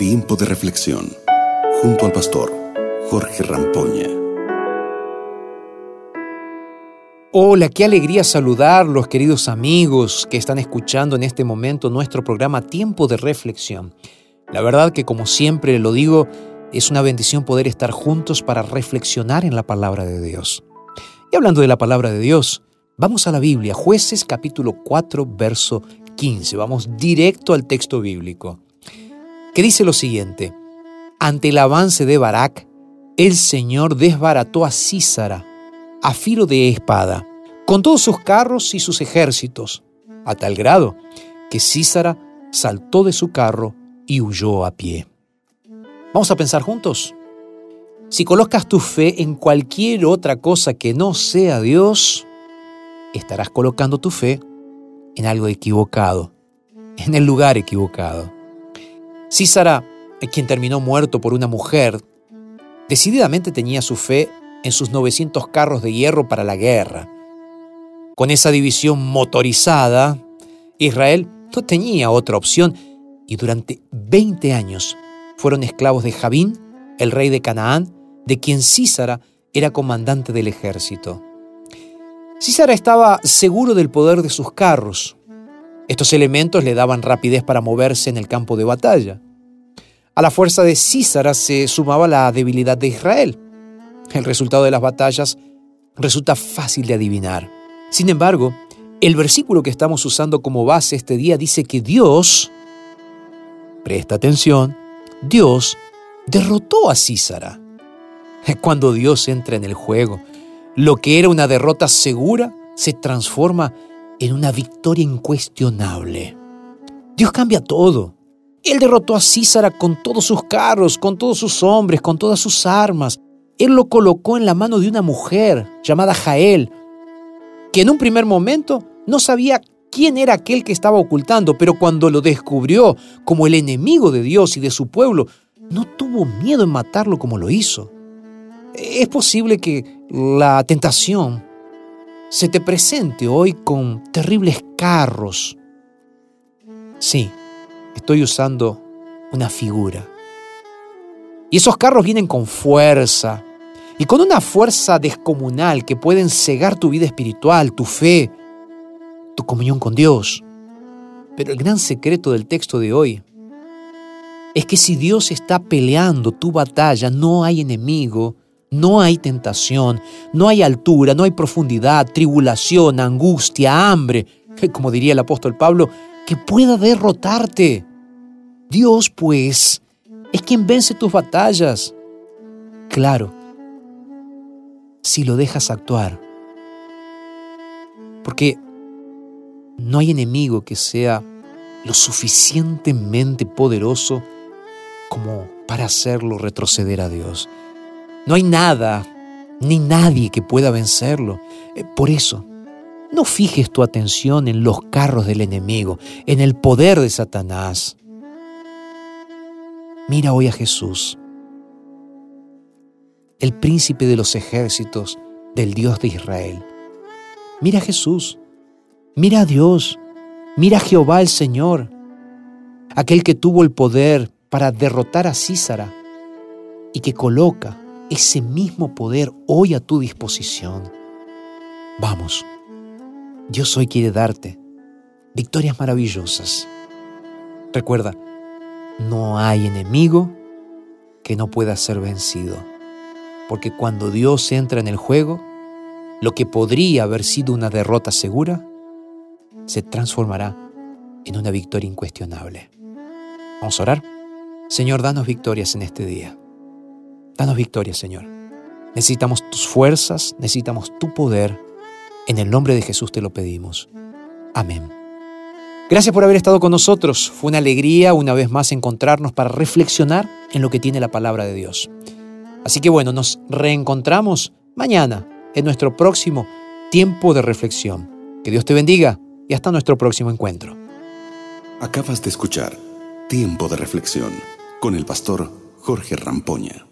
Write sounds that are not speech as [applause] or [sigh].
Tiempo de reflexión junto al pastor Jorge Rampoña. Hola, qué alegría saludarlos, queridos amigos que están escuchando en este momento nuestro programa Tiempo de reflexión. La verdad que como siempre lo digo, es una bendición poder estar juntos para reflexionar en la palabra de Dios. Y hablando de la palabra de Dios, vamos a la Biblia, jueces capítulo 4, verso 15. Vamos directo al texto bíblico, que dice lo siguiente. Ante el avance de Barak, el Señor desbarató a Císara a filo de espada, con todos sus carros y sus ejércitos, a tal grado que Císara saltó de su carro y huyó a pie. Vamos a pensar juntos. Si colocas tu fe en cualquier otra cosa que no sea Dios, estarás colocando tu fe en algo equivocado, en el lugar equivocado. Císara, quien terminó muerto por una mujer, decididamente tenía su fe en sus 900 carros de hierro para la guerra. Con esa división motorizada, Israel no tenía otra opción y durante 20 años fueron esclavos de Javín, el rey de Canaán, de quien Císara era comandante del ejército. Císara estaba seguro del poder de sus carros. Estos elementos le daban rapidez para moverse en el campo de batalla. A la fuerza de Císara se sumaba la debilidad de Israel. El resultado de las batallas resulta fácil de adivinar. Sin embargo, el versículo que estamos usando como base este día dice que Dios, presta atención, Dios derrotó a Císara. Cuando Dios entra en el juego, lo que era una derrota segura se transforma en una victoria incuestionable. Dios cambia todo. Él derrotó a Císara con todos sus carros, con todos sus hombres, con todas sus armas. Él lo colocó en la mano de una mujer llamada Jael, que en un primer momento no sabía quién era aquel que estaba ocultando, pero cuando lo descubrió como el enemigo de Dios y de su pueblo, no tuvo miedo en matarlo como lo hizo. Es posible que la tentación se te presente hoy con terribles carros. Sí, estoy usando una figura. Y esos carros vienen con fuerza y con una fuerza descomunal que pueden cegar tu vida espiritual, tu fe, tu comunión con Dios. Pero el gran secreto del texto de hoy es que si Dios está peleando tu batalla, no hay enemigo, no hay tentación, no hay altura, no hay profundidad, tribulación, angustia, hambre, [laughs] como diría el apóstol Pablo, que pueda derrotarte. Dios, pues, es quien vence tus batallas. Claro, si lo dejas actuar. Porque no hay enemigo que sea lo suficientemente poderoso como para hacerlo retroceder a Dios. No hay nada ni nadie que pueda vencerlo. Eh, por eso, no fijes tu atención en los carros del enemigo, en el poder de Satanás. Mira hoy a Jesús, el príncipe de los ejércitos del Dios de Israel. Mira a Jesús, mira a Dios, mira a Jehová el Señor, aquel que tuvo el poder para derrotar a Císara y que coloca ese mismo poder hoy a tu disposición. Vamos, Dios hoy quiere darte victorias maravillosas. Recuerda, no hay enemigo que no pueda ser vencido, porque cuando Dios entra en el juego, lo que podría haber sido una derrota segura, se transformará en una victoria incuestionable. Vamos a orar. Señor, danos victorias en este día. Danos victoria, Señor. Necesitamos tus fuerzas, necesitamos tu poder. En el nombre de Jesús te lo pedimos. Amén. Gracias por haber estado con nosotros. Fue una alegría una vez más encontrarnos para reflexionar en lo que tiene la palabra de Dios. Así que bueno, nos reencontramos mañana en nuestro próximo tiempo de reflexión. Que Dios te bendiga y hasta nuestro próximo encuentro. Acabas de escuchar Tiempo de Reflexión con el pastor Jorge Rampoña.